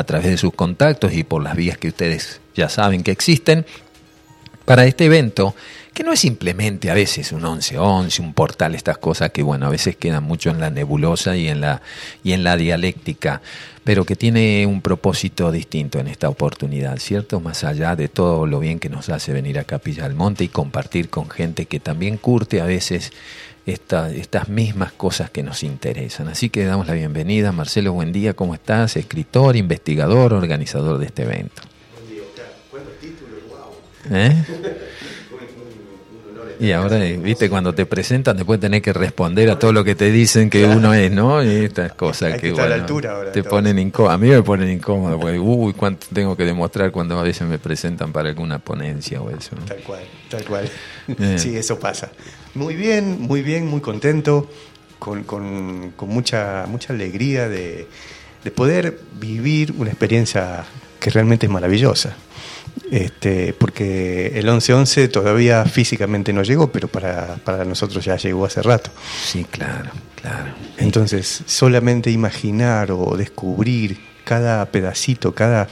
a través de sus contactos y por las vías que ustedes ya saben que existen, para este evento, que no es simplemente a veces un 11-11, un portal, estas cosas que, bueno, a veces quedan mucho en la nebulosa y en la, y en la dialéctica, pero que tiene un propósito distinto en esta oportunidad, ¿cierto? Más allá de todo lo bien que nos hace venir a Capilla del Monte y compartir con gente que también curte a veces estas mismas cosas que nos interesan. Así que damos la bienvenida. Marcelo, buen día, ¿cómo estás? Escritor, investigador, organizador de este evento. Buen día, ¿Eh? Y ahora, viste, cuando te presentan, después tenés que responder a todo lo que te dicen que uno es, ¿no? Y estas cosas que, bueno, te ponen incómodo. A mí me ponen incómodo, porque, uy, cuánto tengo que demostrar cuando a veces me presentan para alguna ponencia o eso. Tal cual, tal cual. Eh. Sí, eso pasa. Muy bien, muy bien, muy contento, con, con, con mucha, mucha alegría de, de poder vivir una experiencia que realmente es maravillosa este, porque el 11-11 todavía físicamente no llegó, pero para, para, nosotros ya llegó hace rato. Sí, claro, claro. Entonces, solamente imaginar o descubrir cada pedacito, cada,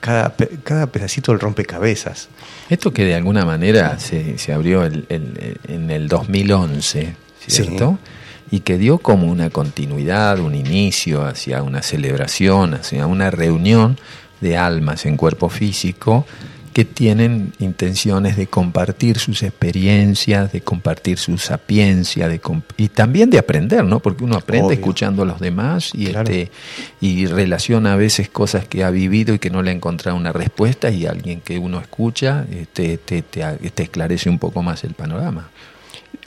cada, cada pedacito del rompecabezas. Esto que de alguna manera se, se abrió el, el, en el 2011, ¿cierto? Y que dio como una continuidad, un inicio hacia una celebración, hacia una reunión de almas en cuerpo físico que tienen intenciones de compartir sus experiencias, de compartir su sapiencia, de y también de aprender, ¿no? Porque uno aprende escuchando a los demás y, este, y relaciona a veces cosas que ha vivido y que no le ha encontrado una respuesta y alguien que uno escucha este, te, te, esclarece un poco más el panorama.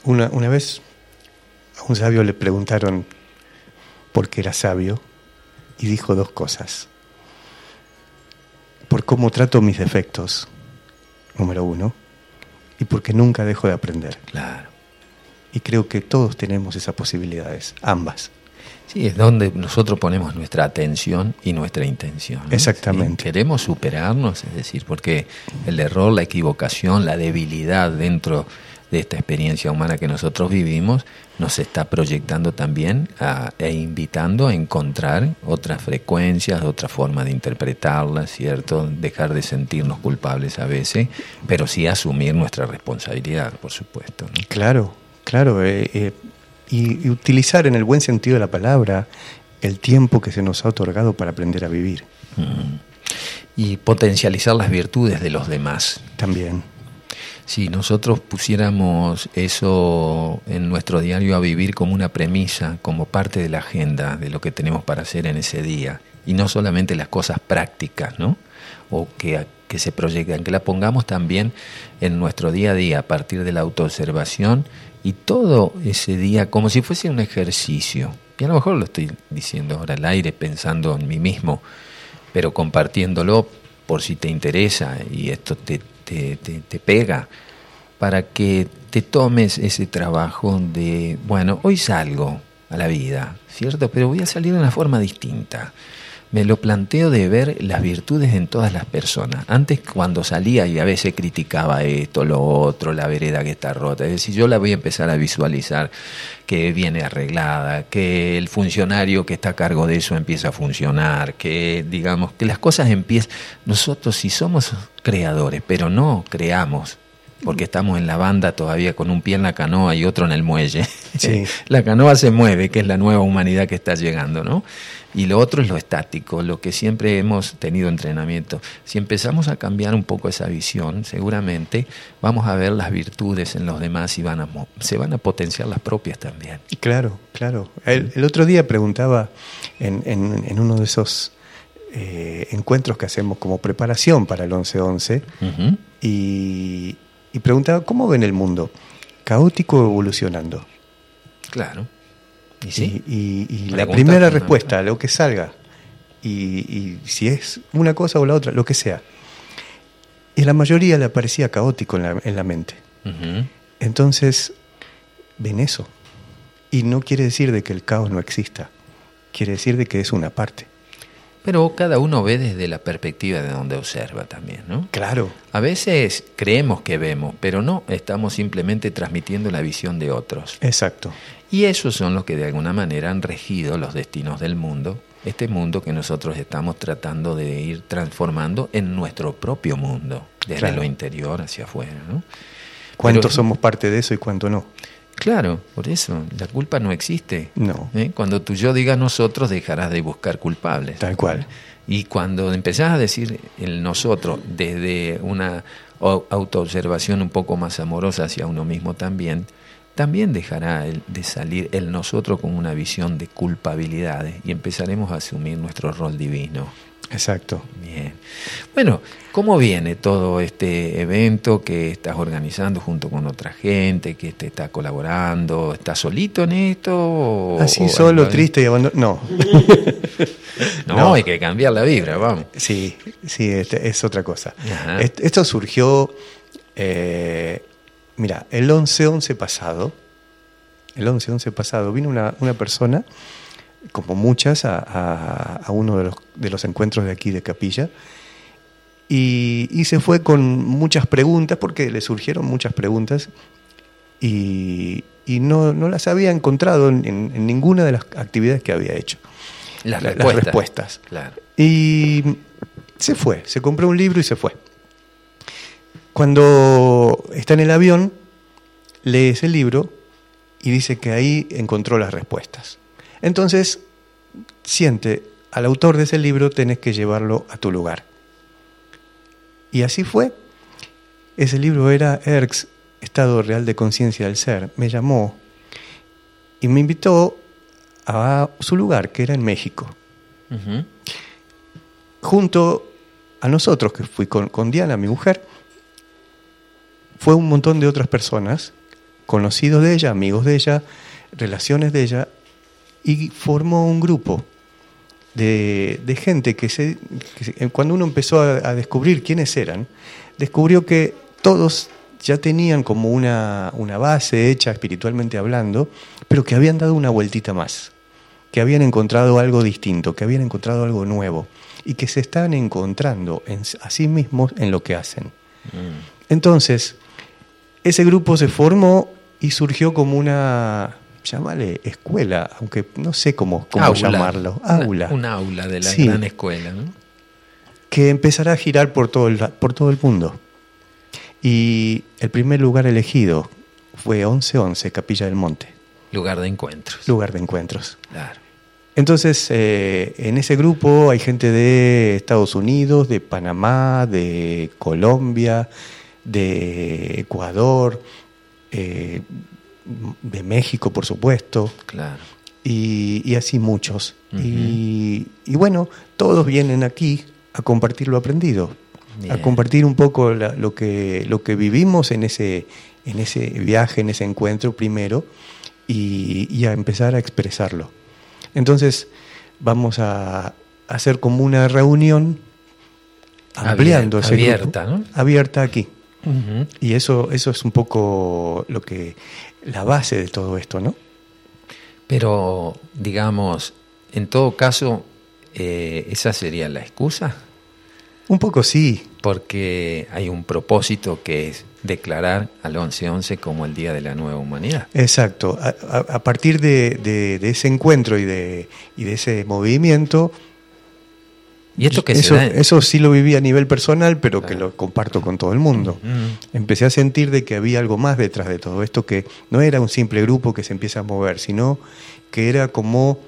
Una, una vez a un sabio le preguntaron por qué era sabio y dijo dos cosas por cómo trato mis defectos, número uno, y porque nunca dejo de aprender. Claro. Y creo que todos tenemos esas posibilidades, ambas. Sí, es donde nosotros ponemos nuestra atención y nuestra intención. Exactamente. Queremos superarnos, es decir, porque el error, la equivocación, la debilidad dentro de esta experiencia humana que nosotros vivimos, nos está proyectando también e invitando a encontrar otras frecuencias, otra forma de interpretarlas, ¿cierto? Dejar de sentirnos culpables a veces, pero sí asumir nuestra responsabilidad, por supuesto. Claro, claro. Eh, eh, y, utilizar en el buen sentido de la palabra el tiempo que se nos ha otorgado para aprender a vivir. Mm. Y potencializar las virtudes de los demás. También. Si nosotros pusiéramos eso en nuestro diario a vivir como una premisa, como parte de la agenda de lo que tenemos para hacer en ese día, y no solamente las cosas prácticas, ¿no? O que, que se proyectan, que la pongamos también en nuestro día a día a partir de la autoobservación y todo ese día como si fuese un ejercicio. Y a lo mejor lo estoy diciendo ahora al aire pensando en mí mismo, pero compartiéndolo por si te interesa y esto te, te, pega, para que te tomes ese trabajo de, bueno, hoy salgo a la vida, ¿cierto? Pero voy a salir de una forma distinta. Me lo planteo de ver las virtudes en todas las personas. Antes cuando salía y a veces criticaba esto, lo otro, la vereda que está rota, es decir, yo la voy a empezar a visualizar que viene arreglada, que el funcionario que está a cargo de eso empieza a funcionar, que digamos que las cosas empiezan. Nosotros si somos creadores, pero no creamos porque estamos en la banda todavía con un pie en la canoa y otro en el muelle. la canoa se mueve, que es la nueva humanidad que está llegando, ¿no? Y lo otro es lo estático, lo que siempre hemos tenido entrenamiento. Si empezamos a cambiar un poco esa visión, seguramente vamos a ver las virtudes en los demás y van a, se van a potenciar las propias también. Claro, claro. El, otro día preguntaba en, en, uno de esos eh, encuentros que hacemos como preparación para el 11-11 y, y preguntaba, ¿cómo ven el mundo? ¿Caótico o evolucionando? Claro. Y, la primera respuesta, lo que salga, y, si es una cosa o la otra, lo que sea. Y la mayoría le parecía caótico en la, mente. Entonces, ven eso. Y no quiere decir de que el caos no exista, quiere decir de que es una parte. Pero cada uno ve desde la perspectiva de donde observa también, ¿no? Claro. A veces creemos que vemos, pero no, estamos simplemente transmitiendo la visión de otros. Exacto. Y esos son los que de alguna manera han regido los destinos del mundo este mundo que nosotros estamos tratando de ir transformando en nuestro propio mundo, desde lo interior hacia afuera. ¿no? ¿Cuántos somos parte de eso y cuánto no? Claro, por eso, la culpa no existe. No. ¿Eh? Cuando tú yo diga nosotros, dejarás de buscar culpables. Tal cual. Y cuando empezás a decir el nosotros desde una autoobservación un poco más amorosa hacia uno mismo también, también dejará de salir el nosotros con una visión de culpabilidades y empezaremos a asumir nuestro rol divino. Exacto. Bien. Bueno, ¿cómo viene todo este evento que estás organizando junto con otra gente, que te está colaborando? ¿Estás solito en esto? Así solo, triste y abandonado. No. no. hay que cambiar la vibra, vamos. Sí, sí, este, es otra cosa. Esto surgió, eh, mira, el 11-11 pasado, el 11-11 pasado, vino una, una persona como muchas, a, uno de los, de los, encuentros de aquí de Capilla. Y, se fue con muchas preguntas, porque le surgieron muchas preguntas, y, no, las había encontrado en, ninguna de las actividades que había hecho. Las, respuestas. Y se fue, se compró un libro y se fue. Cuando está en el avión, lee ese libro y dice que ahí encontró las respuestas. Entonces, siente, al autor de ese libro tenés que llevarlo a tu lugar. Y así fue. Ese libro era Erx, Estado Real de Conciencia del Ser. Me llamó y me invitó a su lugar, que era en México. Junto a nosotros, que fui con, con Diana, mi mujer, fue un montón de otras personas, conocidos de ella, amigos de ella, relaciones de ella, y formó un grupo de, gente que, se, cuando uno empezó a, descubrir quiénes eran, descubrió que todos ya tenían como una, una base hecha espiritualmente hablando, pero que habían dado una vueltita más, que habían encontrado algo distinto, que habían encontrado algo nuevo y que se están encontrando en, a sí mismos en lo que hacen. Mm. Entonces, ese grupo se formó y surgió como una, llámale escuela, aunque no sé cómo, cómo llamarlo. Aula. Un aula de la gran escuela, ¿no? Que empezará a girar por todo, el, por todo el mundo. Y el primer lugar elegido fue 1111, Capilla del Monte. Lugar de encuentros. Lugar de encuentros. Claro. Entonces, eh, en ese grupo hay gente de Estados Unidos, de Panamá, de Colombia, de Ecuador, eh, de México, por supuesto. Claro. Y, así muchos. y, bueno, todos vienen aquí a compartir lo aprendido, a compartir un poco lo, que, lo que vivimos en ese, en ese viaje, en ese encuentro primero, y, a empezar a expresarlo. Entonces, vamos a hacer como una reunión ampliando ese abierta, ¿no? abierta aquí. Y eso, eso es un poco lo que la base de todo esto, ¿no? Pero, digamos, en todo caso, eh, ¿esa sería la excusa? Un poco sí. Porque hay un propósito que es declarar al 11-11 como el Día de la Nueva Humanidad. Exacto. A, partir de, ese encuentro y de, y de ese movimiento, ¿Y esto que eso, eso sí lo viví a nivel personal, pero que lo comparto con todo el mundo. Empecé a sentir de que había algo más detrás de todo esto, que no era un simple grupo que se empieza a mover, sino que era como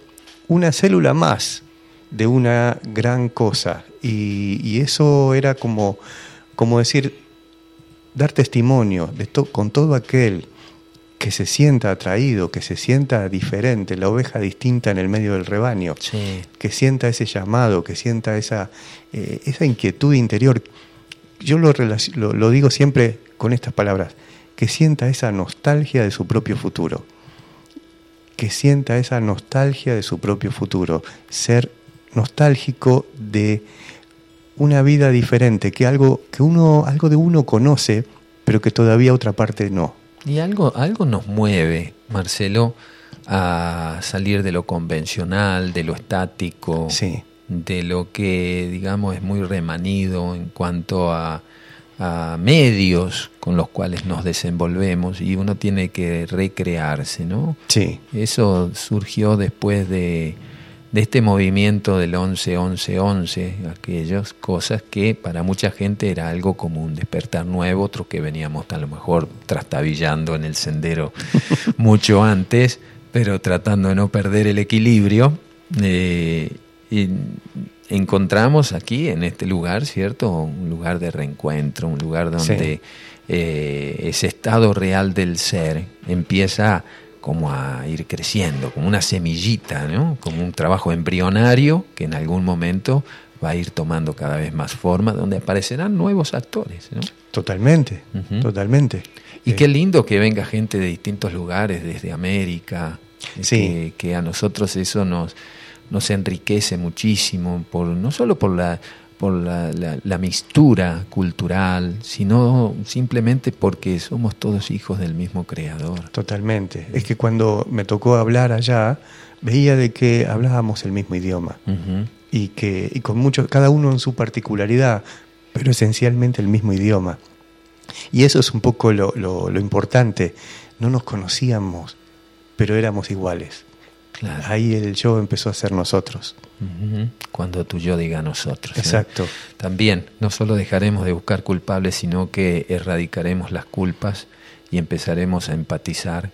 una célula más de una gran cosa. Y, eso era como, como decir, dar testimonio de con todo aquel que se sienta atraído, que se sienta diferente, la oveja distinta en el medio del rebaño, que sienta ese llamado, que sienta esa, eh, esa inquietud interior. Yo lo, lo, digo siempre con estas palabras, que sienta esa nostalgia de su propio futuro, que sienta esa nostalgia de su propio futuro, ser nostálgico de una vida diferente, que algo, que uno, algo de uno conoce, pero que todavía otra parte no. Y algo, algo nos mueve, Marcelo, a salir de lo convencional, de lo estático, de lo que, digamos, es muy remanido en cuanto a, a medios con los cuales nos desenvolvemos y uno tiene que recrearse, ¿no? Sí. Eso surgió después de, de este movimiento del 11-11-11, aquellas cosas que para mucha gente era algo como un despertar nuevo, otros que veníamos a lo mejor trastabillando en el sendero mucho antes, pero tratando de no perder el equilibrio. Eh, y encontramos aquí en este lugar, ¿cierto? Un lugar de reencuentro, un lugar donde eh, ese estado real del ser empieza como a ir creciendo, como una semillita, ¿no? como un trabajo embrionario que en algún momento va a ir tomando cada vez más forma, donde aparecerán nuevos actores. ¿no? Totalmente, totalmente. Y qué lindo que venga gente de distintos lugares, desde América, que, que, a nosotros eso nos, nos enriquece muchísimo, por, no solo por la por la, la, mistura cultural, sino simplemente porque somos todos hijos del mismo creador. Totalmente. Es que cuando me tocó hablar allá, veía de que hablábamos el mismo idioma y que y con mucho, cada uno en su particularidad, pero esencialmente el mismo idioma. Y eso es un poco lo, lo importante. No nos conocíamos, pero éramos iguales. Ahí el yo empezó a ser nosotros. Cuando tu yo diga nosotros. Exacto. También no solo dejaremos de buscar culpables, sino que erradicaremos las culpas y empezaremos a empatizar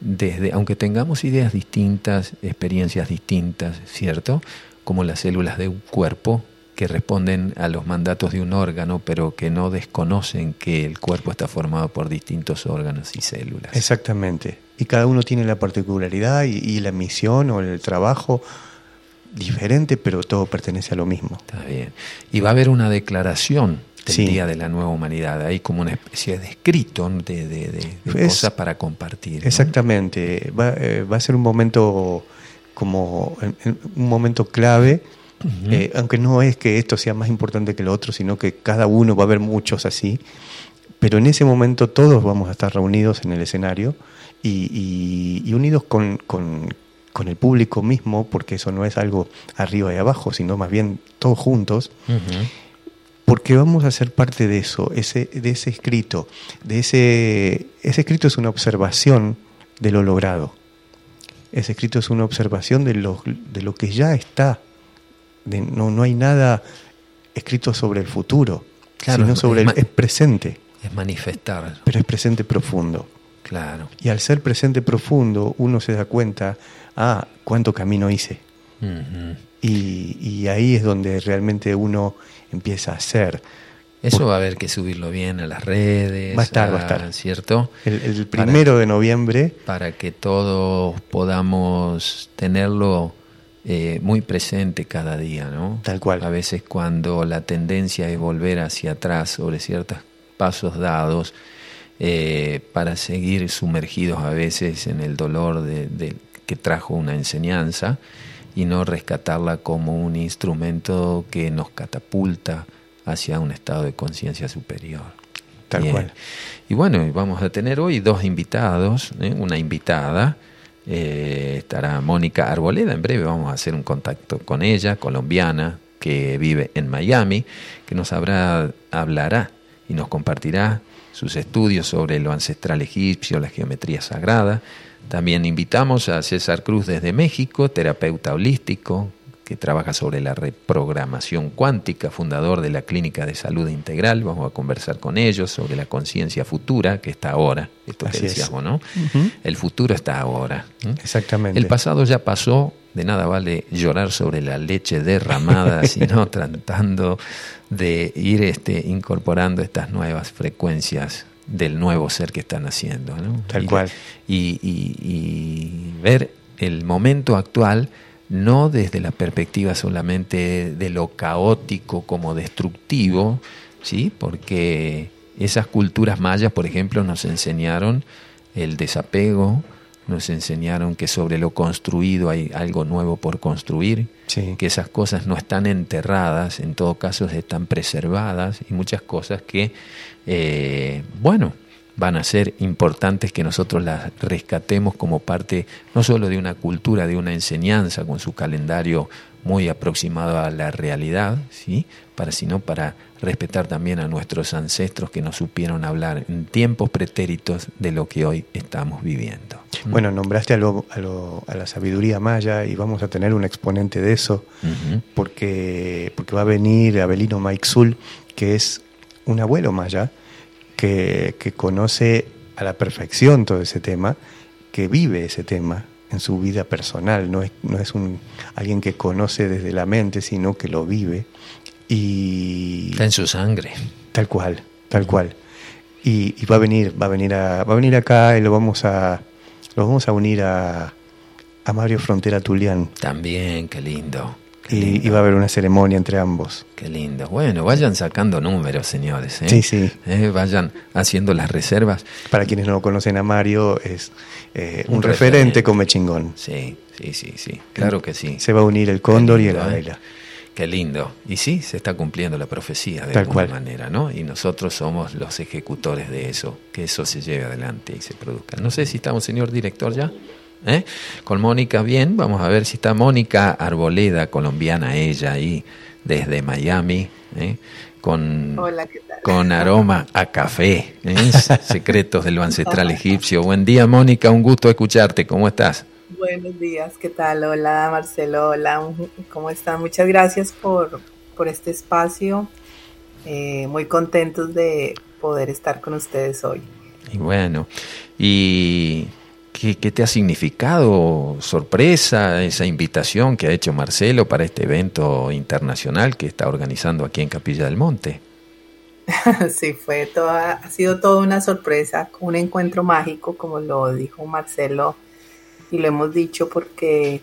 desde, aunque tengamos ideas distintas, experiencias distintas, ¿cierto? Como las células de un cuerpo que responden a los mandatos de un órgano, pero que no desconocen que el cuerpo está formado por distintos órganos y células. Exactamente. Y cada uno tiene la particularidad y, la misión o el trabajo diferente, pero todo pertenece a lo mismo. Está bien. Y va a haber una declaración del Día de la Nueva Humanidad, ahí como una especie de escrito de, de, cosas para compartir. Exactamente. Va, eh, va, a ser un momento como un momento clave eh, aunque no es que esto sea más importante que lo otro, sino que cada uno va a haber muchos así, pero en ese momento todos vamos a estar reunidos en el escenario y, unidos con, el público mismo, porque eso no es algo arriba y abajo, sino más bien todos juntos. Porque vamos a ser parte de eso, ese, de ese escrito. De ese, ese escrito es una observación de lo logrado. Ese escrito es una observación de lo, de lo que ya está no, no hay nada escrito sobre el futuro, sino sobre el presente. Es manifestar. Pero es presente profundo. Claro. Y al ser presente profundo, uno se da cuenta, ah, cuánto camino hice. y, y, ahí es donde realmente uno empieza a hacer. Eso va a haber que subirlo bien a las redes. Va a estar, va a estar. ¿Cierto? El, primero de noviembre. Para que todos podamos tenerlo eh, muy presente cada día, ¿no? Tal cual. A veces cuando la tendencia es volver hacia atrás sobre ciertos pasos dados eh, para seguir sumergidos a veces en el dolor de, que trajo una enseñanza y no rescatarla como un instrumento que nos catapulta hacia un estado de conciencia superior. Tal cual. Y bueno, vamos a tener hoy dos invitados, ¿eh? una invitada eh, estará Mónica Arboleda, en breve vamos a hacer un contacto con ella, colombiana, que vive en Miami, que nos habrá, hablará y nos compartirá sus estudios sobre lo ancestral egipcio, la geometría sagrada. También invitamos a César Cruz desde México, terapeuta holístico, que trabaja sobre la reprogramación cuántica, fundador de la Clínica de Salud Integral. Vamos a conversar con ellos sobre la conciencia futura que está ahora. Esto que decíamos, ¿no? El futuro está ahora. Exactamente. El pasado ya pasó. De nada vale llorar sobre la leche derramada, sino tratando de ir este, incorporando estas nuevas frecuencias del nuevo ser que están haciendo. ¿no? Tal cual. y ver el momento actual no desde la perspectiva solamente de lo caótico como destructivo, ¿sí? porque esas culturas mayas, por ejemplo, nos enseñaron el desapego, nos enseñaron que sobre lo construido hay algo nuevo por construir, que esas cosas no están enterradas, en todo caso están preservadas y muchas cosas que, eh, bueno, van a ser importantes que nosotros las rescatemos como parte no solo de una cultura, de una enseñanza con su calendario muy aproximado a la realidad, ¿sí? para, sino para respetar también a nuestros ancestros que nos supieron hablar en tiempos pretéritos de lo que hoy estamos viviendo. Bueno, nombraste a, lo, a, la sabiduría maya y vamos a tener un exponente de eso, porque, porque va a venir Abelino Maixul, que es un abuelo maya, que, que conoce a la perfección todo ese tema, que vive ese tema, en su vida personal, no es, no es un, alguien que conoce desde la mente, sino que lo vive. Y, Está en su sangre. Tal cual, tal cual. Y, va a venir, va a venir a, va a venir acá y lo vamos a, lo vamos a unir a, a Mario Frontera Tulián. También, qué lindo. Y, va a haber una ceremonia entre ambos. Qué lindo. Bueno, vayan sacando números, señores. ¿eh? Sí, sí. ¿Eh? Vayan haciendo las reservas. Para quienes no conocen a Mario, es eh, un, referente, come chingón. Sí, sí, sí, sí. Claro que sí. Se va a unir el cóndor y el vela. Qué lindo. Y sí, se está cumpliendo la profecía de alguna manera, ¿no? Y nosotros somos los ejecutores de eso, que eso se lleve adelante y se produzca. No sé si estamos, señor director, ya. ¿Eh? Con Mónica, bien, vamos a ver si está Mónica Arboleda, colombiana ella, ahí desde Miami, ¿eh? con, con aroma a café, ¿eh? secretos de lo ancestral egipcio. Buen día, Mónica, un gusto escucharte, ¿cómo estás? Buenos días, ¿qué tal? Hola, Marcelo, hola, ¿cómo están? Muchas gracias por, por este espacio, muy contentos de poder estar con ustedes hoy. Y bueno, y ¿Qué, te ha significado sorpresa esa invitación que ha hecho Marcelo para este evento internacional que está organizando aquí en Capilla del Monte? Sí, fue toda, ha sido toda una sorpresa, un encuentro mágico, como lo dijo Marcelo, y lo hemos dicho porque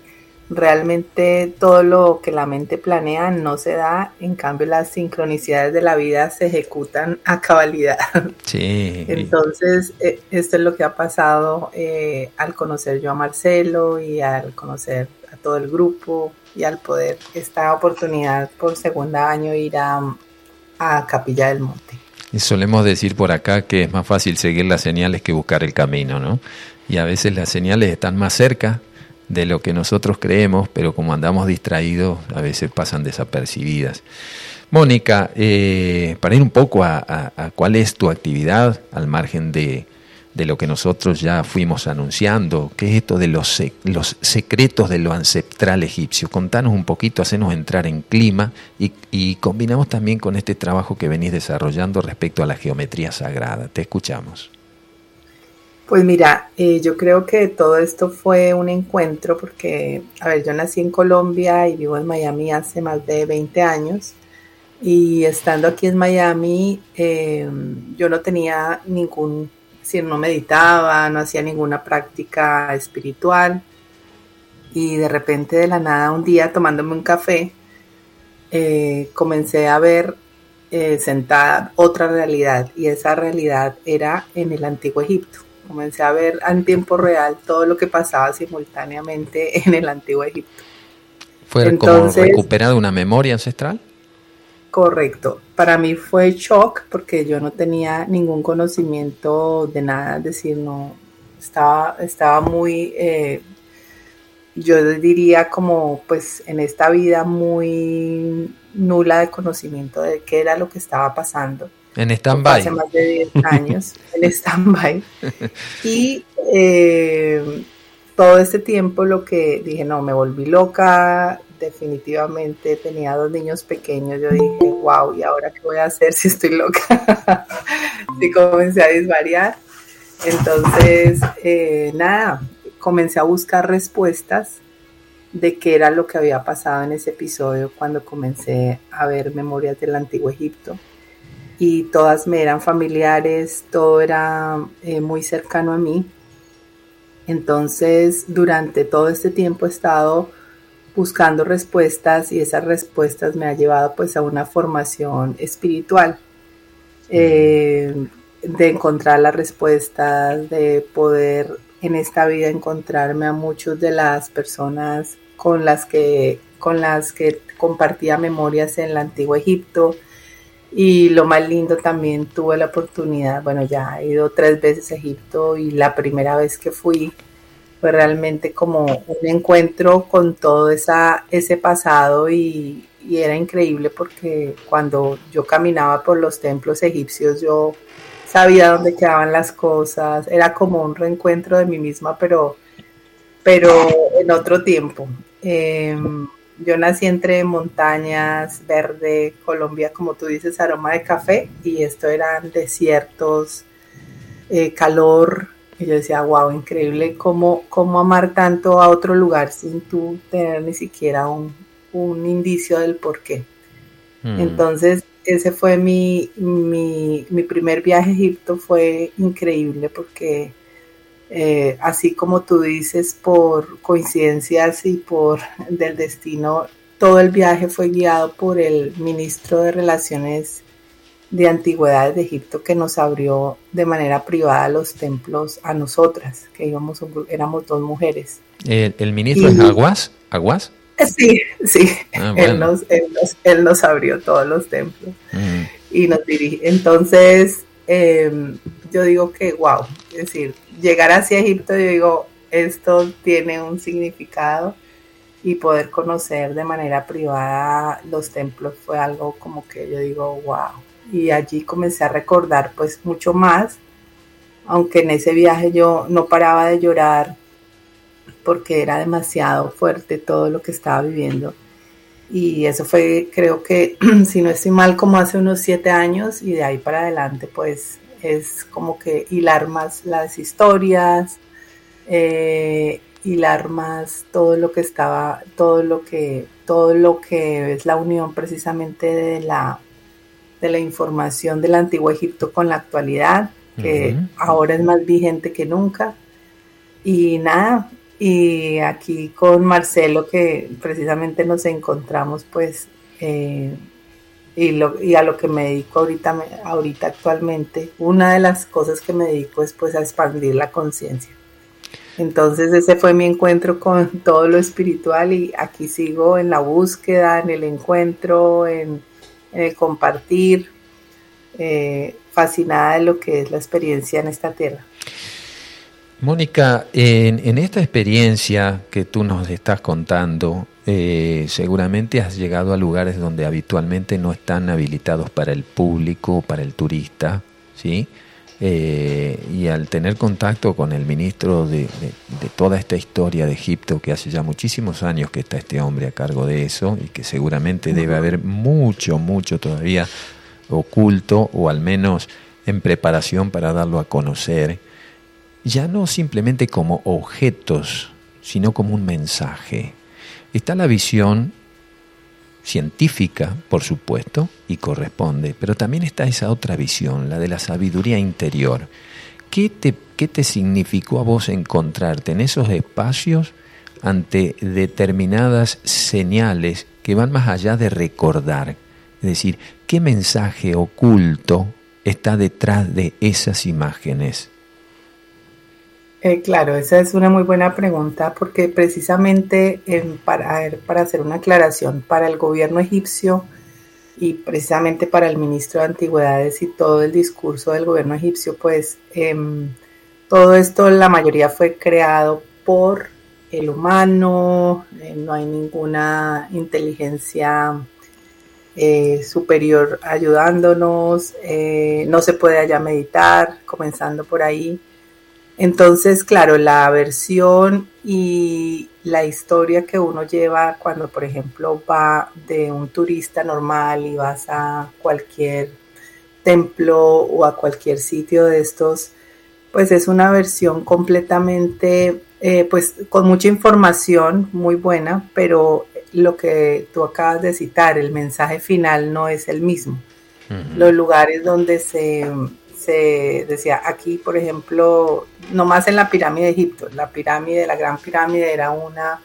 realmente todo lo que la mente planea no se da, en cambio las sincronicidades de la vida se ejecutan a cabalidad. Sí. Entonces, eh, esto es lo que ha pasado eh, al conocer yo a Marcelo y al conocer a todo el grupo y al poder esta oportunidad por segunda año ir a, a Capilla del Monte. Y solemos decir por acá que es más fácil seguir las señales que buscar el camino, ¿no? Y a veces las señales están más cerca de lo que nosotros creemos, pero como andamos distraídos, a veces pasan desapercibidas. Mónica, eh, para ir un poco a, cuál es tu actividad al margen de, de, lo que nosotros ya fuimos anunciando, ¿qué es esto de los, los secretos de lo ancestral egipcio? Contanos un poquito, hacenos entrar en clima y, y combinamos también con este trabajo que venís desarrollando respecto a la geometría sagrada. Te escuchamos. Pues mira, eh, yo creo que todo esto fue un encuentro porque, a ver, yo nací en Colombia y vivo en Miami hace más de 20 años. Y estando aquí en Miami em, yo no tenía ningún, si no meditaba, no hacía ninguna práctica espiritual. Y de repente de la nada un día tomándome un café eh, comencé a ver eh, sentada otra realidad. Y esa realidad era en el antiguo Egipto comencé a ver en tiempo real todo lo que pasaba simultáneamente en el antiguo Egipto. ¿Fue como recuperar una memoria ancestral? Correcto. Para mí fue shock porque yo no tenía ningún conocimiento de nada, es decir, no estaba, estaba muy, eh, yo diría como pues en esta vida muy nula de conocimiento de qué era lo que estaba pasando. En stand-by. Hace más de 10 años, en stand-by. Y eh, todo este tiempo lo que dije, no, me volví loca, definitivamente tenía dos niños pequeños, yo dije, wow, ¿y ahora qué voy a hacer si estoy loca? y comencé a disvariar. Entonces, eh, nada, comencé a buscar respuestas de qué era lo que había pasado en ese episodio cuando comencé a ver Memorias del Antiguo Egipto y todas me eran familiares, todo era eh, muy cercano a mí. Entonces, durante todo este tiempo he estado buscando respuestas y esas respuestas me han llevado pues a una formación espiritual, eh, de encontrar las respuestas, de poder en esta vida encontrarme a muchas de las personas con las que, con las que compartía memorias en el antiguo Egipto, Y lo más lindo también tuve la oportunidad, bueno, ya he ido tres veces a Egipto y la primera vez que fui fue realmente como un encuentro con todo esa, ese pasado y, era increíble porque cuando yo caminaba por los templos egipcios yo sabía dónde quedaban las cosas, era como un reencuentro de mí misma, pero, pero en otro tiempo. Em, yo nací entre montañas, verde, Colombia, como tú dices, aroma de café, y esto eran desiertos, eh, calor. Y yo decía, wow, increíble cómo, cómo amar tanto a otro lugar sin tú tener ni siquiera un, un indicio del por qué. Mm. Entonces, ese fue mi, mi, mi, primer viaje a Egipto, fue increíble porque eh, así como tú dices, por coincidencias y por del destino, todo el viaje fue guiado por el ministro de Relaciones de Antigüedades de Egipto que nos abrió de manera privada los templos a nosotras, que íbamos, éramos dos mujeres. ¿El, ministro es Aguas? ¿Aguas? Sí, sí. Ah, él, nos, él, nos, abrió todos los templos mm. y nos dirige. Entonces, em, yo digo que, wow, es decir, llegar hacia Egipto, yo digo, esto tiene un significado y poder conocer de manera privada los templos fue algo como que yo digo, wow. Y allí comencé a recordar pues mucho más, aunque en ese viaje yo no paraba de llorar porque era demasiado fuerte todo lo que estaba viviendo. Y eso fue, creo que, si no estoy mal, como hace unos siete años y de ahí para adelante, pues es como que hilar más las historias, eh, hilar más todo lo que estaba, todo lo que, todo lo que es la unión precisamente de la, de la información del antiguo Egipto con la actualidad, que ahora es más vigente que nunca. Y nada, y aquí con Marcelo, que precisamente nos encontramos, pues, eh, y, a lo que me dedico ahorita, actualmente, una de las cosas que me dedico es pues a expandir la conciencia. Entonces ese fue mi encuentro con todo lo espiritual y aquí sigo en la búsqueda, en el encuentro, en, el compartir, eh, fascinada de lo que es la experiencia en esta tierra. Mónica, en, esta experiencia que tú nos estás contando, eh, seguramente has llegado a lugares donde habitualmente no están habilitados para el público, para el turista, ¿sí? Eh, y al tener contacto con el ministro de, toda esta historia de Egipto, que hace ya muchísimos años que está este hombre a cargo de eso, y que seguramente debe haber mucho, mucho todavía oculto, o al menos en preparación para darlo a conocer, ya no simplemente como objetos, sino como un mensaje. Está la visión científica, por supuesto, y corresponde, pero también está esa otra visión, la de la sabiduría interior. ¿Qué te, qué te significó a vos encontrarte en esos espacios ante determinadas señales que van más allá de recordar? Es decir, ¿qué mensaje oculto está detrás de esas imágenes? Eh, claro, esa es una muy buena pregunta porque precisamente para, para hacer una aclaración, para el gobierno egipcio y precisamente para el ministro de Antigüedades y todo el discurso del gobierno egipcio, pues em, todo esto, la mayoría fue creado por el humano, eh, no hay ninguna inteligencia eh, superior ayudándonos, no se puede allá meditar, comenzando por ahí. Entonces, claro, la versión y la historia que uno lleva cuando, por ejemplo, va de un turista normal y vas a cualquier templo o a cualquier sitio de estos, pues es una versión completamente, eh, pues con mucha información muy buena, pero lo que tú acabas de citar, el mensaje final no es el mismo. Los lugares donde se se decía aquí, por ejemplo, nomás en la pirámide de Egipto, la pirámide, la gran pirámide era una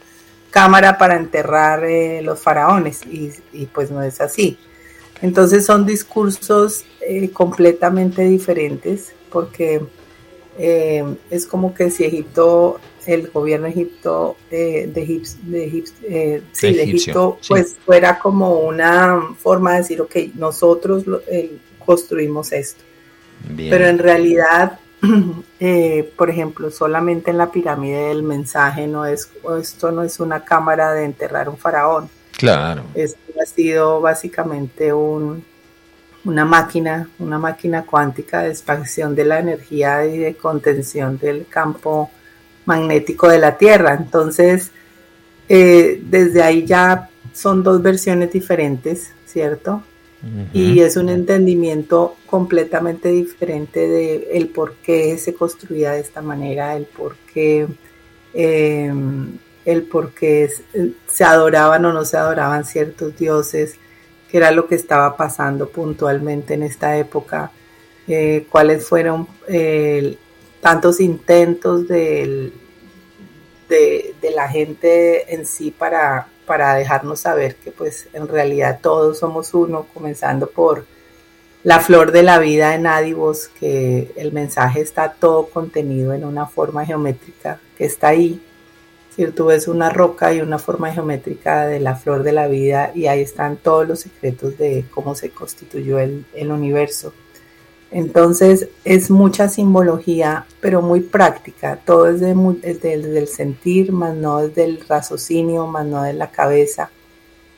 cámara para enterrar eh, los faraones y, pues no es así. Entonces son discursos eh, completamente diferentes porque eh, es como que si Egipto el gobierno Egipto, eh, de, de, sí, de Egipto, pues fuera como una forma de decir, ok, nosotros construimos esto. Pero en realidad, por ejemplo, solamente en la pirámide del mensaje no es, esto no es una cámara de enterrar un faraón. Claro. Esto ha sido básicamente un, una máquina, una máquina cuántica de expansión de la energía y de contención del campo magnético de la Tierra. Entonces, eh, desde ahí ya son dos versiones diferentes, ¿cierto? Y es un entendimiento completamente diferente de el por qué se construía de esta manera, el por qué, em, el por qué se adoraban o no se adoraban ciertos dioses, qué era lo que estaba pasando puntualmente en esta época, eh, cuáles fueron tantos intentos de, de, la gente en sí para, para dejarnos saber que pues en realidad todos somos uno, comenzando por la flor de la vida en Adivos, que el mensaje está todo contenido en una forma geométrica que está ahí si tú ves una roca y una forma geométrica de la flor de la vida y ahí están todos los secretos de cómo se constituyó el, universo. Entonces es mucha simbología, pero muy práctica. Todo es, desde el sentir, más no desde el raciocinio, más no de la cabeza.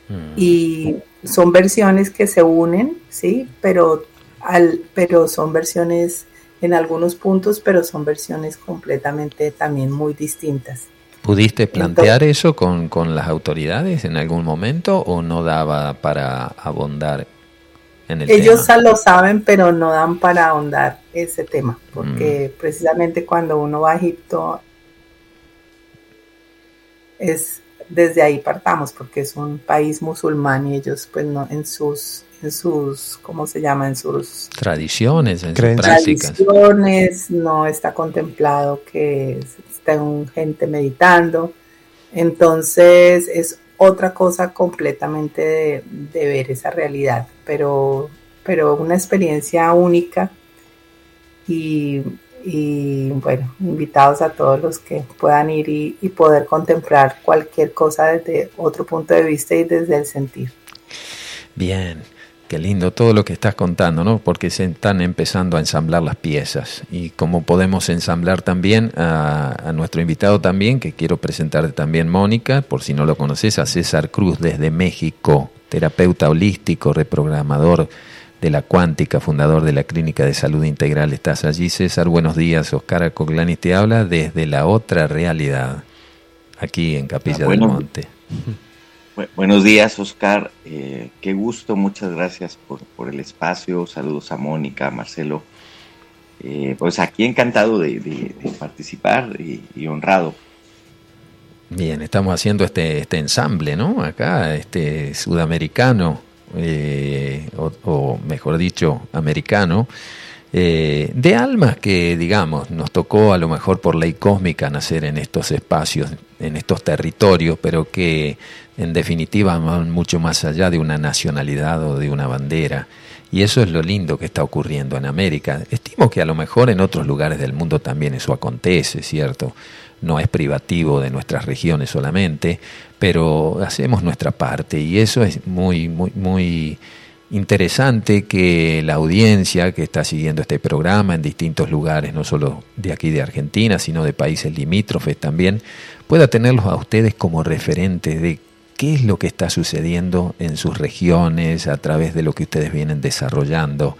Mm. Y son versiones que se unen, sí, pero, al, pero son versiones en algunos puntos, pero son versiones completamente también muy distintas. ¿Pudiste plantear eso con, las autoridades en algún momento o no daba para abondar en el Ellos lo saben, pero no dan para ahondar ese tema, porque mm. precisamente cuando uno va a Egipto es desde ahí partamos, porque es un país musulmán y ellos pues no en sus en sus ¿cómo se llama? en sus tradiciones, en sus prácticas. Tradiciones no está contemplado que un gente meditando. Entonces es otra cosa completamente de, ver esa realidad, pero, pero una experiencia única y, bueno, invitados a todos los que puedan ir y, y poder contemplar cualquier cosa desde otro punto de vista y desde el sentir. Bien, Qué lindo todo lo que estás contando, ¿no? Porque se están empezando a ensamblar las piezas. Y como podemos ensamblar también a, nuestro invitado también, que quiero presentarte también, Mónica, por si no lo conoces, a César Cruz desde México, terapeuta holístico, reprogramador de la cuántica, fundador de la Clínica de Salud Integral. Estás allí, César. Buenos días. Oscar Acoglanis te habla desde la otra realidad, aquí en Capilla ah, del Monte buenos días, Oscar. Eh, qué gusto, muchas gracias por, el espacio. Saludos a Mónica, Marcelo. Eh, pues aquí encantado de, participar y, honrado. Bien, estamos haciendo este, este ensamble, ¿no? Acá, este sudamericano, eh, o, mejor dicho, americano, de almas que, digamos, nos tocó a lo mejor por ley cósmica nacer en estos espacios, en estos territorios, pero que en definitiva van mucho más allá de una nacionalidad o de una bandera. Y eso es lo lindo que está ocurriendo en América. Estimo que a lo mejor en otros lugares del mundo también eso acontece, ¿cierto? No es privativo de nuestras regiones solamente, pero hacemos nuestra parte y eso es muy, muy, muy interesante que la audiencia que está siguiendo este programa en distintos lugares, no solo de aquí de Argentina, sino de países limítrofes también, pueda tenerlos a ustedes como referentes de qué es lo que está sucediendo en sus regiones a través de lo que ustedes vienen desarrollando.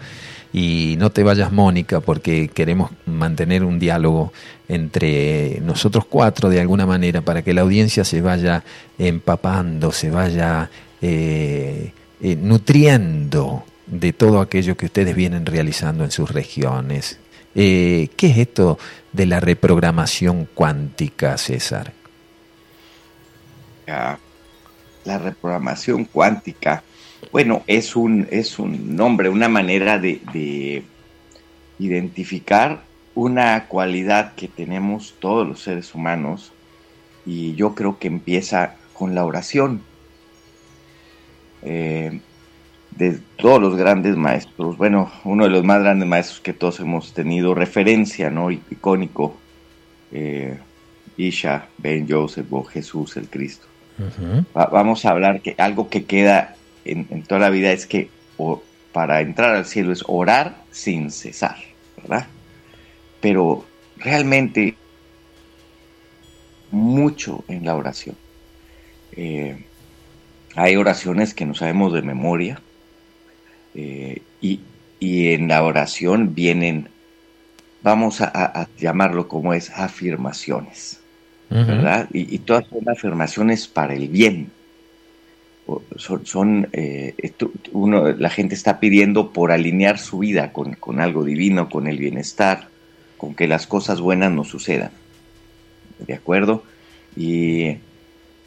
Y no te vayas, Mónica, porque queremos mantener un diálogo entre nosotros cuatro de alguna manera para que la audiencia se vaya empapando, se vaya eh, eh, nutriendo de todo aquello que ustedes vienen realizando en sus regiones. Eh, ¿Qué es esto de la reprogramación cuántica, César? la reprogramación cuántica, bueno, es un, es un nombre, una manera de, identificar una cualidad que tenemos todos los seres humanos y yo creo que empieza con la oración. Eh, de todos los grandes maestros, bueno, uno de los más grandes maestros que todos hemos tenido referencia, ¿no? Icónico, eh, Isha, Ben Joseph o Jesús el Cristo. vamos a hablar que algo que queda en, toda la vida es que para entrar al cielo es orar sin cesar, ¿verdad? Pero realmente mucho en la oración. Eh, hay oraciones que no sabemos de memoria eh, y, en la oración vienen, vamos a, llamarlo como es, afirmaciones, ¿verdad? Y, todas son afirmaciones para el bien. Son, eh, uno, la gente está pidiendo por alinear su vida con, con algo divino, con el bienestar, con que las cosas buenas nos sucedan. ¿De acuerdo? Y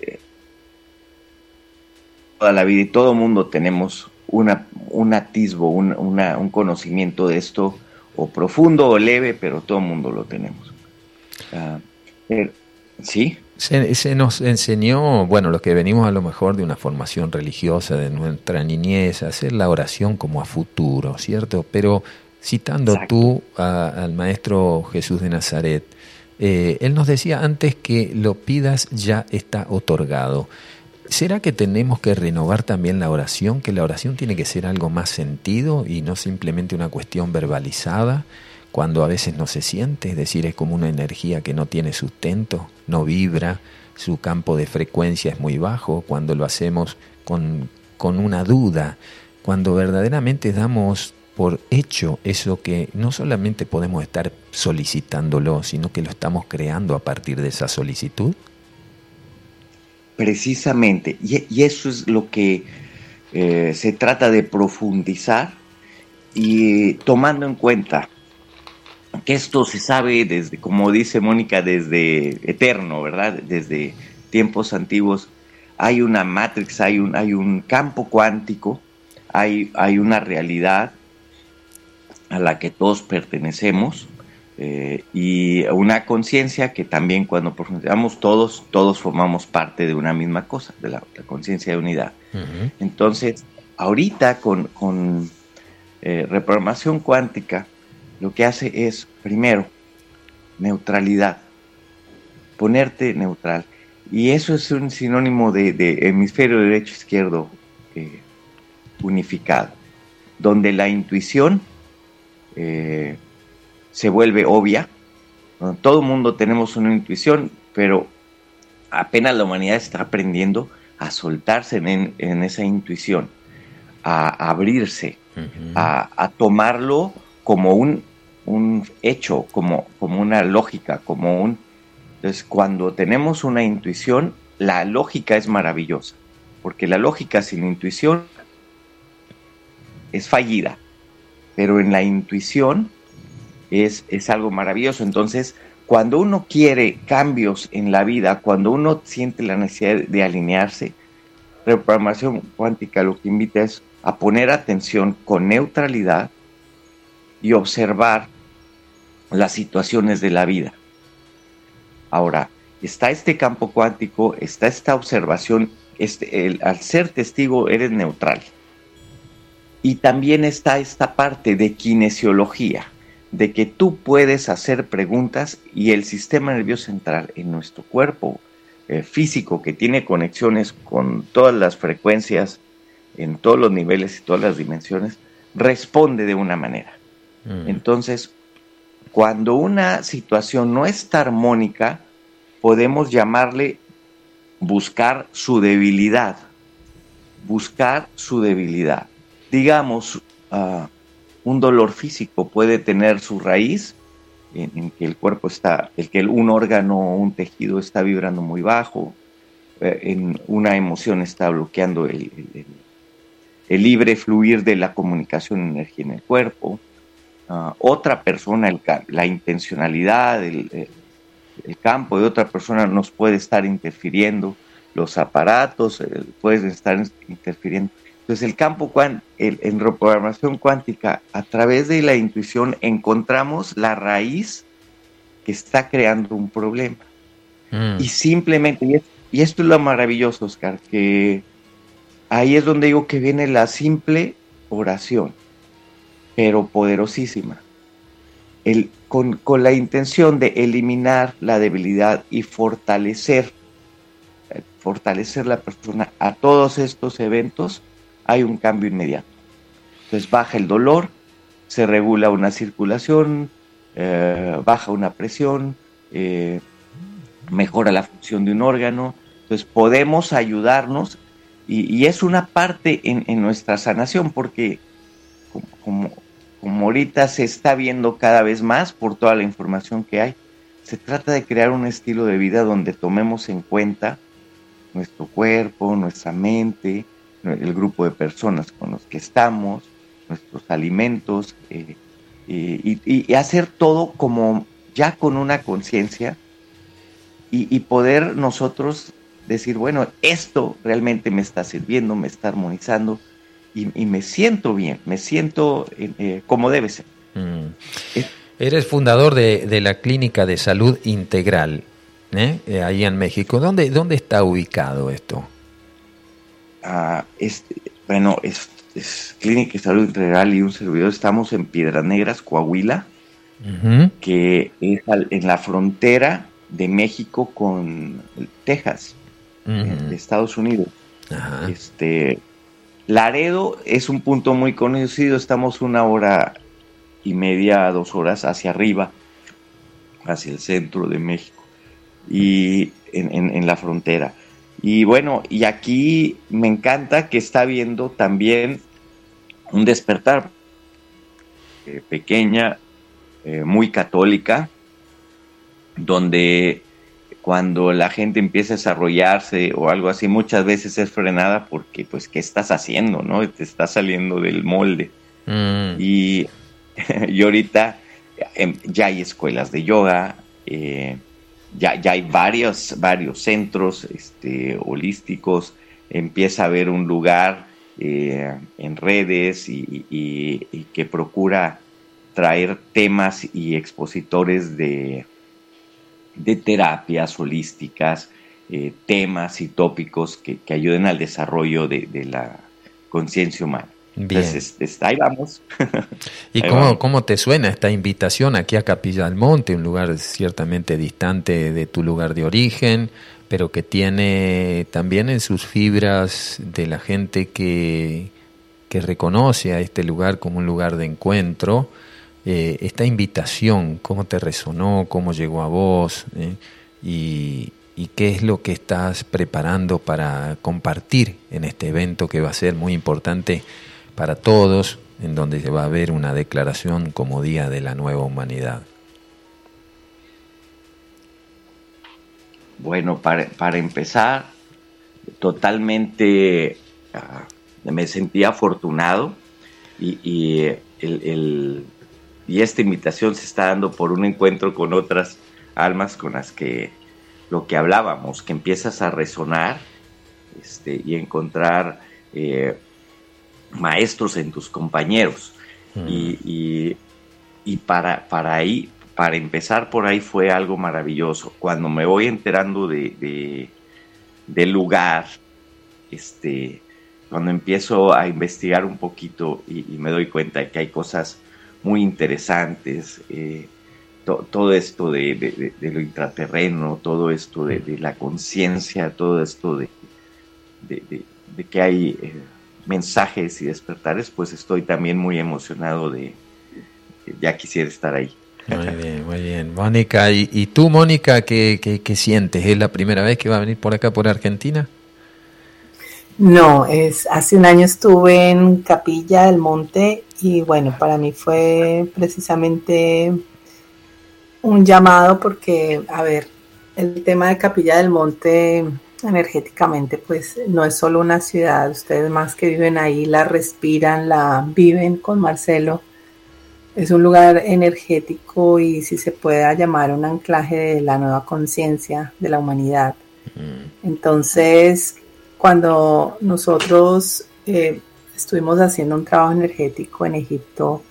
eh, toda la vida y todo mundo tenemos una, un atisbo, un, un conocimiento de esto, o profundo o leve, pero todo el mundo lo tenemos. Ah, ¿Sí? Se, se, nos enseñó, bueno, los que venimos a lo mejor de una formación religiosa de nuestra niñez, a hacer la oración como a futuro, ¿cierto? Pero citando tú al maestro Jesús de Nazaret, eh, él nos decía antes que lo pidas ya está otorgado. ¿Será que tenemos que renovar también la oración? Que la oración tiene que ser algo más sentido y no simplemente una cuestión verbalizada cuando a veces no se siente, es decir, es como una energía que no tiene sustento, no vibra, su campo de frecuencia es muy bajo, cuando lo hacemos con, con una duda, cuando verdaderamente damos por hecho eso que no solamente podemos estar solicitándolo, sino que lo estamos creando a partir de esa solicitud? Precisamente, y, eso es lo que eh, se trata de profundizar y tomando en cuenta que esto se sabe desde, como dice Mónica, desde eterno, ¿verdad? Desde tiempos antiguos. Hay una matrix, hay un, hay un campo cuántico, hay, hay una realidad a la que todos pertenecemos eh, y una conciencia que también cuando profundizamos todos, todos formamos parte de una misma cosa, de la, conciencia de unidad. Entonces, ahorita con, eh, reprogramación cuántica, lo que hace es, primero, neutralidad, ponerte neutral. Y eso es un sinónimo de, hemisferio derecho-izquierdo eh, unificado, donde la intuición eh, se vuelve obvia. Todo el mundo tenemos una intuición, pero apenas la humanidad está aprendiendo a soltarse en, esa intuición, a, abrirse, a, tomarlo como un, hecho, como, como una lógica, como un... Entonces, cuando tenemos una intuición, la lógica es maravillosa, porque la lógica sin intuición es fallida pero en la intuición es, es algo maravilloso. Entonces, cuando uno quiere cambios en la vida, cuando uno siente la necesidad de alinearse, reprogramación cuántica lo que invita es a poner atención con neutralidad y observar las situaciones de la vida. Ahora, está este campo cuántico, está esta observación, este, al ser testigo eres neutral. Y también está esta parte de kinesiología, de que tú puedes hacer preguntas y el sistema nervioso central en nuestro cuerpo eh, físico que tiene conexiones con todas las frecuencias en todos los niveles y todas las dimensiones, responde de una manera. Mm. Entonces, cuando una situación no está armónica, podemos llamarle buscar su debilidad, buscar su debilidad digamos, ah, un dolor físico puede tener su raíz en, que el cuerpo está, el que un órgano o un tejido está vibrando muy bajo, eh, en una emoción está bloqueando el, libre fluir de la comunicación energía en el cuerpo. Ah, otra persona, la intencionalidad, el, campo de otra persona nos puede estar interfiriendo, los aparatos eh, pueden estar interfiriendo. Entonces el campo en reprogramación cuántica, a través de la intuición encontramos la raíz que está creando un problema. Mm. Y simplemente, y, esto es lo maravilloso, Oscar, que ahí es donde digo que viene la simple oración, pero poderosísima. El, con, con, la intención de eliminar la debilidad y fortalecer, fortalecer la persona a todos estos eventos, hay un cambio inmediato. Entonces baja el dolor, se regula una circulación, eh, baja una presión, eh, mejora la función de un órgano. Entonces podemos ayudarnos y, es una parte en, nuestra sanación porque como, como, ahorita se está viendo cada vez más por toda la información que hay, se trata de crear un estilo de vida donde tomemos en cuenta nuestro cuerpo, nuestra mente, el grupo de personas con los que estamos, nuestros alimentos, eh, y, hacer todo como ya con una conciencia y, poder nosotros decir, bueno, esto realmente me está sirviendo, me está armonizando y, me siento bien, me siento eh, como debe ser. Mm. Eh, Eres fundador de, la Clínica de Salud Integral, ¿eh? ahí en México. ¿Dónde, ¿Dónde está ubicado esto? Este, bueno, es es Clínica de Salud Integral y un servidor. Estamos en Piedras Negras, Coahuila, que es en la frontera de México con Texas, de Estados Unidos. Este, Laredo es un punto muy conocido, estamos una hora y media, dos horas hacia arriba, hacia el centro de México y en la frontera. Y bueno, y aquí me encanta que está viendo también un despertar eh, pequeña, eh, muy católica, donde cuando la gente empieza a desarrollarse o algo así, muchas veces es frenada porque, pues, ¿qué estás haciendo? ¿No? Te está saliendo del molde. Mm. Y, y, ahorita em, ya hay escuelas de yoga, eh, ya, ya, hay varios, varios centros este, holísticos, empieza a haber un lugar eh, en redes y, que procura traer temas y expositores de, de terapias holísticas, eh, temas y tópicos que, ayuden al desarrollo de, la conciencia humana. Entonces, ahí vamos. ¿Y cómo, cómo, te suena esta invitación aquí a Capilla del Monte, un lugar ciertamente distante de tu lugar de origen, pero que tiene también en sus fibras de la gente que, que reconoce a este lugar como un lugar de encuentro, eh, esta invitación, cómo te resonó, cómo llegó a vos eh? y, y, qué es lo que estás preparando para compartir en este evento que va a ser muy importante para todos, en donde se va a ver una declaración como Día de la Nueva Humanidad. Bueno, para, empezar, totalmente ah, me sentía afortunado y, el, y esta invitación se está dando por un encuentro con otras almas con las que lo que hablábamos, que empiezas a resonar este, y encontrar eh, maestros en tus compañeros. Mm. Y, y, para, para ahí, para empezar por ahí fue algo maravilloso. Cuando me voy enterando de, del lugar, este, cuando empiezo a investigar un poquito y, me doy cuenta de que hay cosas muy interesantes, eh, todo esto de, lo intraterreno, todo esto de, la conciencia, todo esto de, que hay eh, mensajes y despertares, pues estoy también muy emocionado de, ya quisiera estar ahí. Muy bien, muy bien. Mónica, ¿y, tú, Mónica, ¿qué, qué, sientes? ¿Es la primera vez que va a venir por acá, por Argentina? No, es hace un año estuve en Capilla del Monte y bueno, para mí fue precisamente un llamado porque, a ver, el tema de Capilla del Monte energéticamente, pues no es solo una ciudad, ustedes más que viven ahí, la respiran, la viven con Marcelo es un lugar energético y si se pueda llamar un anclaje de la nueva conciencia de la humanidad. Mm. Entonces, cuando nosotros eh, estuvimos haciendo un trabajo energético en Egipto,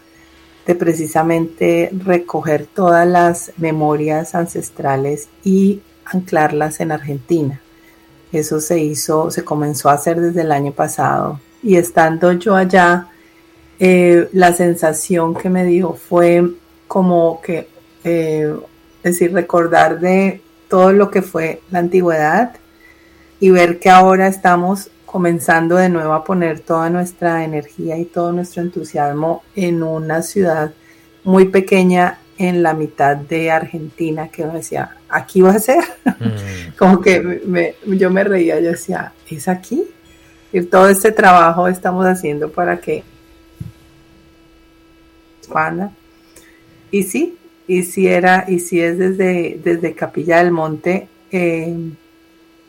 de precisamente recoger todas las memorias ancestrales y anclarlas en Argentina. Eso se hizo, se comenzó a hacer desde el año pasado. Y estando yo allá, eh, la sensación que me dio fue como que eh, es decir, recordar de todo lo que fue la antigüedad y ver que ahora estamos comenzando de nuevo a poner toda nuestra energía y todo nuestro entusiasmo en una ciudad muy pequeña en la mitad de Argentina, que decía, aquí va a ser. Mm. Como que yo me reía, yo decía, ¿es aquí? Y todo este trabajo estamos haciendo para que Y sí, y si era, y si es desde, desde Capilla del Monte, eh,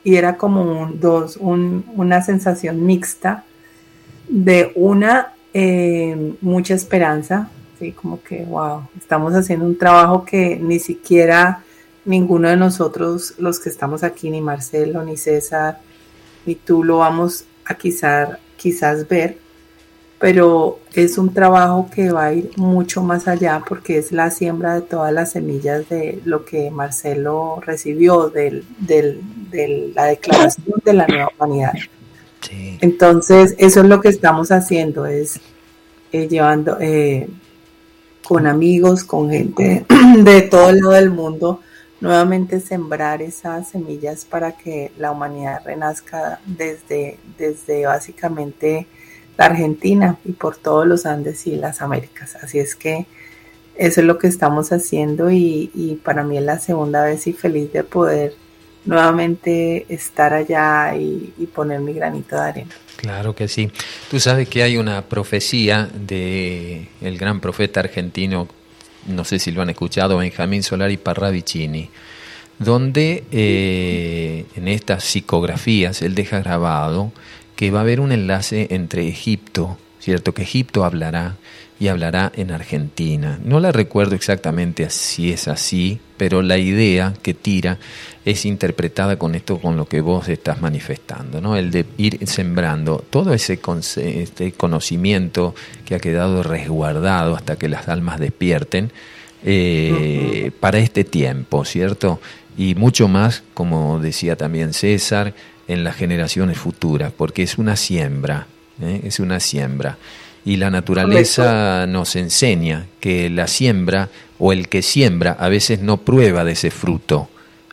y era como un, dos, una sensación mixta de una, eh, mucha esperanza, ¿sí? como que, wow, estamos haciendo un trabajo que ni siquiera ninguno de nosotros, los que estamos aquí, ni Marcelo, ni César, ni tú lo vamos a quizás, quizás ver, pero es un trabajo que va a ir mucho más allá porque es la siembra de todas las semillas de lo que Marcelo recibió de la declaración de la nueva humanidad. Entonces, eso es lo que estamos haciendo, es eh, llevando eh, con amigos, con gente de todo el lado del mundo, nuevamente sembrar esas semillas para que la humanidad renazca desde, desde básicamente la Argentina y por todos los Andes y las Américas. Así es que eso es lo que estamos haciendo y, para mí es la segunda vez y feliz de poder nuevamente estar allá y, poner mi granito de arena. Claro que sí. Tú sabes que hay una profecía de gran profeta argentino, no sé si lo han escuchado, Benjamín Solari Parravicini, donde eh, en estas psicografías él deja grabado que va a haber un enlace entre Egipto, ¿cierto? Que Egipto hablará y hablará en Argentina. No la recuerdo exactamente si es así, pero la idea que tira es interpretada con esto, con lo que vos estás manifestando, ¿no? El de ir sembrando todo ese este conocimiento que ha quedado resguardado hasta que las almas despierten eh, para este tiempo, ¿cierto? Y mucho más, como decía también César, en las generaciones futuras, porque es una siembra, ¿eh? es una siembra. Y la naturaleza nos enseña que la siembra o el que siembra a veces no prueba de ese fruto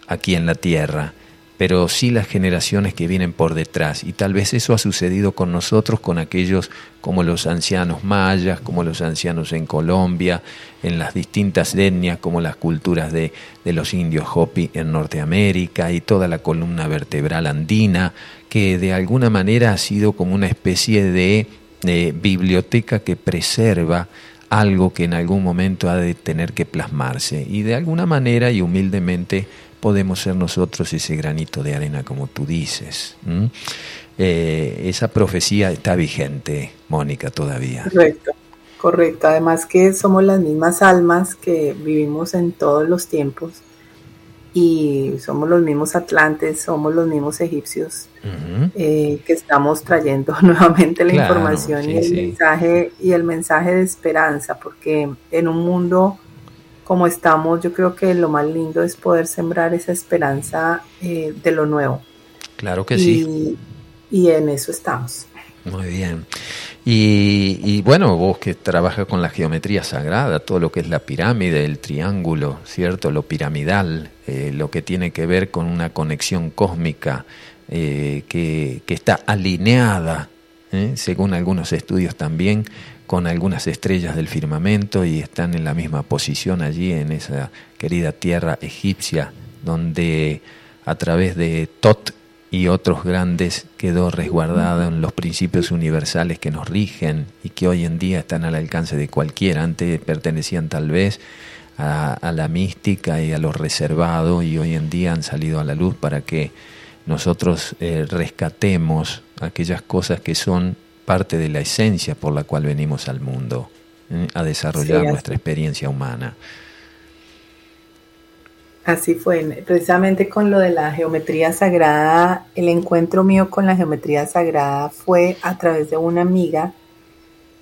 aquí en la tierra, pero sí las generaciones que vienen por detrás. Y tal vez eso ha sucedido con nosotros, con aquellos como los ancianos mayas, como los ancianos en Colombia, en las distintas etnias, como las culturas de, de los indios Hopi en Norteamérica y toda la columna vertebral andina, que de alguna manera ha sido como una especie de, de biblioteca que preserva algo que en algún momento ha de tener que plasmarse. Y de alguna manera y humildemente podemos ser nosotros ese granito de arena, como tú dices. Eh, esa profecía está vigente, Mónica, todavía. Correcto, correcto. Además que somos las mismas almas que vivimos en todos los tiempos y somos los mismos atlantes, somos los mismos egipcios eh, que estamos trayendo nuevamente la información y el mensaje y el mensaje de esperanza, porque en un mundo como estamos, yo creo que lo más lindo es poder sembrar esa esperanza eh, de lo nuevo. Claro que sí. Y en eso estamos. Muy bien. Y, bueno, vos que trabajas con la geometría sagrada, todo lo que es la pirámide, el triángulo, ¿cierto? Lo piramidal, eh, lo que tiene que ver con una conexión cósmica eh, que, que, está alineada, según algunos estudios también, con algunas estrellas del firmamento y están en la misma posición allí en esa querida tierra egipcia donde a través de Tot y otros grandes quedó resguardado en los principios universales que nos rigen y que hoy en día están al alcance de cualquiera. Antes pertenecían tal vez a, la mística y a lo reservado y hoy en día han salido a la luz para que nosotros eh, rescatemos aquellas cosas que son parte de la esencia por la cual venimos al mundo, ¿eh? a desarrollar nuestra experiencia humana. Así fue, precisamente con lo de la geometría sagrada, el encuentro mío con la geometría sagrada fue a través de una amiga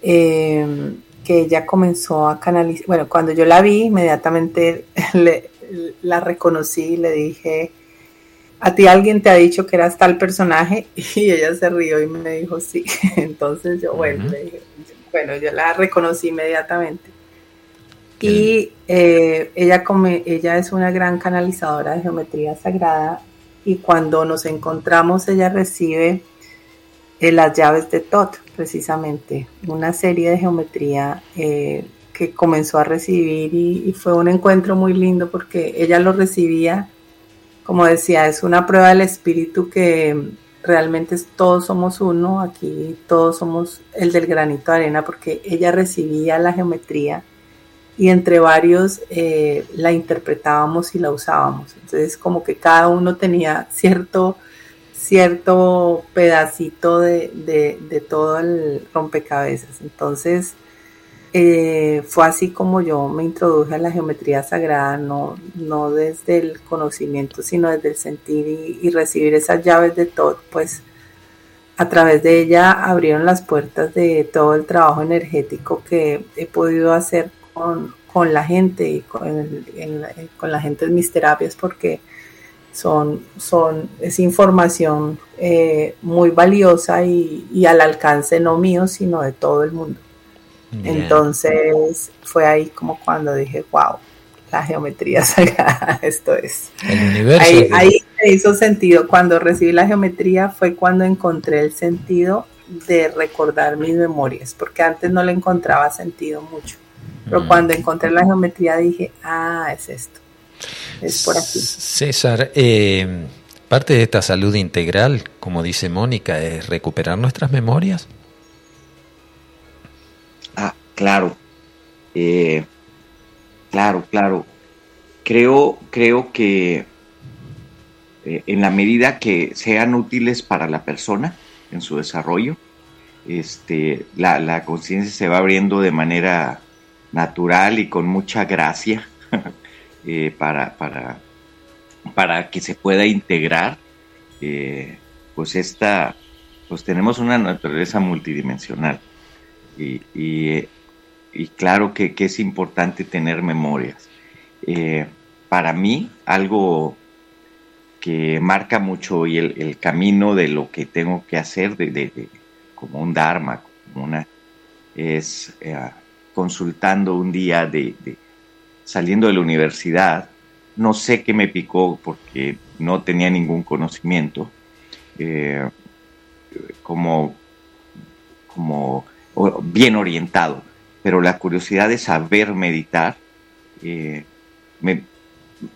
em, que ella comenzó a canalizar, bueno, cuando yo la vi, inmediatamente la reconocí y le dije, ¿a ti alguien te ha dicho que eras tal personaje? Y ella se rió y me dijo, sí. Entonces yo, bueno, bueno, yo la reconocí inmediatamente. Y eh, ella, come, ella es una gran canalizadora de geometría sagrada y cuando nos encontramos ella recibe eh, las llaves de Tot, precisamente, una serie de geometría eh, que comenzó a recibir y, fue un encuentro muy lindo porque ella lo recibía, como decía, es una prueba del espíritu que realmente todos somos uno, aquí todos somos el del granito de arena porque ella recibía la geometría y entre varios eh, la interpretábamos y la usábamos. Entonces como que cada uno tenía cierto, cierto pedacito de, de, todo el rompecabezas. Entonces eh, fue así como yo me introduje a la geometría sagrada, no, no desde el conocimiento, sino desde el sentir y, y recibir esas llaves de todo, pues a través de ella abrieron las puertas de todo el trabajo energético que he podido hacer con, la gente y con, con, la gente en mis terapias porque son, son, es información eh, muy valiosa y, al alcance no mío, sino de todo el mundo. Entonces fue ahí como cuando dije, wow, la geometría sagrada, esto es. El universo. Ahí, ahí me hizo sentido. Cuando recibí la geometría fue cuando encontré el sentido de recordar mis memorias, porque antes no le encontraba sentido mucho. Pero mm. cuando encontré la geometría dije, ah, es esto. Es por aquí. César, eh, parte de esta salud integral, como dice Mónica, es recuperar nuestras memorias. Ah, claro. Eh, claro, claro. Creo, creo que eh, en la medida que sean útiles para la persona en su desarrollo, este, la, la conciencia se va abriendo de manera natural y con mucha gracia eh, para, para, para, que se pueda integrar, eh, pues esta, pues tenemos una naturaleza multidimensional. Y, y, claro que, es importante tener memorias. Eh, para mí, algo que marca mucho y el, camino de lo que tengo que hacer, de, como un Dharma, como una, es consultando un día de, saliendo de la universidad, no sé qué me picó porque no tenía ningún conocimiento, eh, como, como bien orientado, pero la curiosidad de saber meditar, eh, me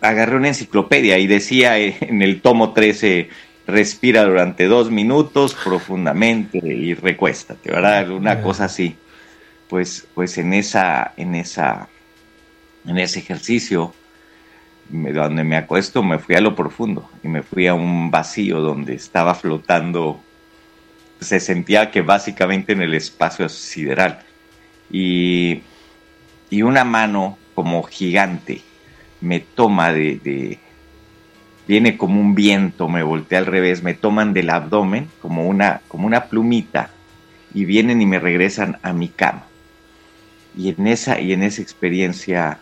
agarré una enciclopedia y decía en el tomo 13, respira durante dos minutos profundamente y recuéstate, ¿verdad? Una cosa así pues, pues en, esa, en, esa, en ese ejercicio, donde me acuesto, me fui a lo profundo y me fui a un vacío donde estaba flotando, se sentía que básicamente en el espacio sideral. Y, y una mano como gigante me toma de, viene como un viento, me volteé al revés, me toman del abdomen como una, como una plumita y vienen y me regresan a mi cama y en esa, y en esa experiencia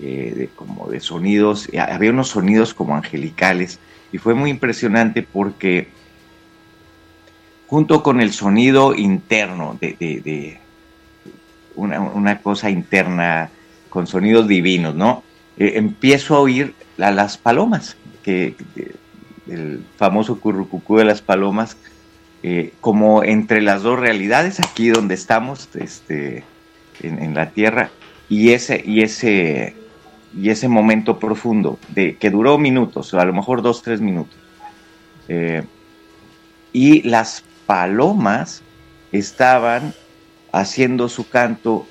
eh, de, como de sonidos, eh, había unos sonidos como angelicales y fue muy impresionante porque junto con el sonido interno de, una, cosa interna con sonidos divinos, ¿no? Eh, empiezo a oír a las palomas, que, el famoso currucucú de las palomas, como entre las dos realidades, aquí donde estamos, este, en, la tierra y ese, y ese, y ese momento profundo de que duró minutos, a lo mejor dos, tres minutos. Eh, y las palomas estaban haciendo su canto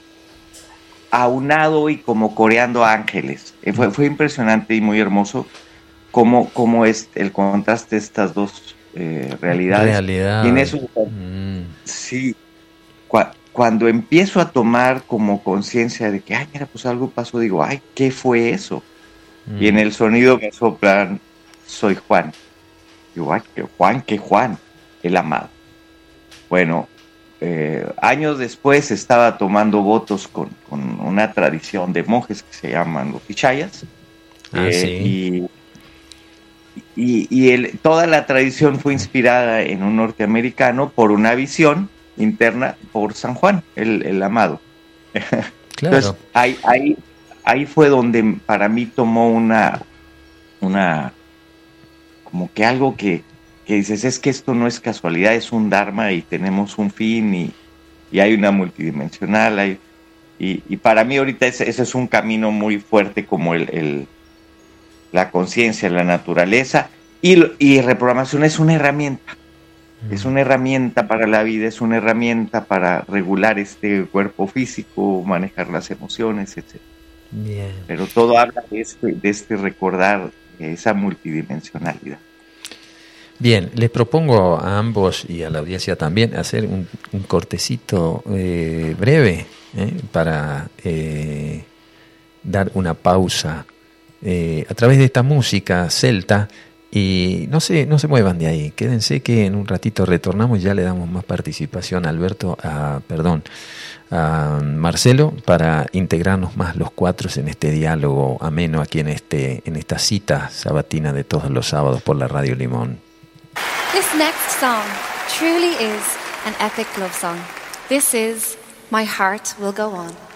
aunado y como coreando ángeles. Eh, fue, fue, impresionante y muy hermoso cómo, cómo es el contraste de estas dos eh, realidades. Realidad. Y en eso, mm. sí, cuando empiezo a tomar como conciencia de que, ay, mira, pues algo pasó, digo, ay, ¿qué fue eso? Y en mm. el sonido me soplan, soy Juan. Digo, ay, ¿qué Juan, ¿qué Juan? El amado. Bueno, eh, años después estaba tomando votos con, una tradición de monjes que se llaman los Pichayas. Ah, eh, y, y, toda la tradición fue inspirada en un norteamericano por una visión interna por San Juan, el, amado. Claro. Entonces, ahí, ahí fue donde para mí tomó una, una, como que algo que, dices, es que esto no es casualidad, es un Dharma y tenemos un fin y, hay una multidimensional. y, para mí ahorita ese, es un camino muy fuerte como el, la conciencia, la naturaleza y, y reprogramación es una herramienta. Es una herramienta para la vida, es una herramienta para regular este cuerpo físico, manejar las emociones, etc. Pero todo habla de este, de este recordar esa multidimensionalidad. Bien, les propongo a ambos y a la audiencia también hacer un, cortecito eh, breve eh, para eh, dar una pausa a través de esta música celta y no se, no se muevan de ahí, quédense que en un ratito retornamos y ya le damos más participación a Alberto, a, perdón, a Marcelo para integrarnos más los cuatro en este diálogo ameno aquí en, este, en esta cita sabatina de todos los sábados por la Radio Limón. This next song truly is an epic love song. This is My Heart Will Go On.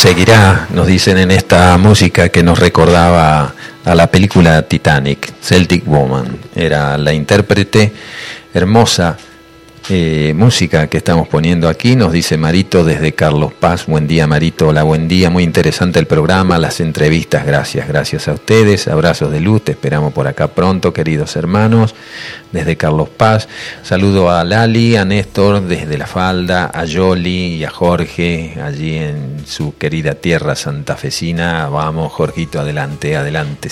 Seguirá, nos dicen en esta música que nos recordaba a la película Titanic, Celtic Woman. Era la intérprete hermosa eh, música que estamos poniendo aquí, nos dice Marito desde Carlos Paz. Buen día, Marito. Hola, buen día. Muy interesante el programa, las entrevistas. Gracias, gracias a ustedes. Abrazos de luz. Te esperamos por acá pronto, queridos hermanos. Desde Carlos Paz. Saludo a Lali, a Néstor desde La Falda, a Yoli y a Jorge allí en su querida tierra santafesina. Vamos, Jorgito, adelante, adelante.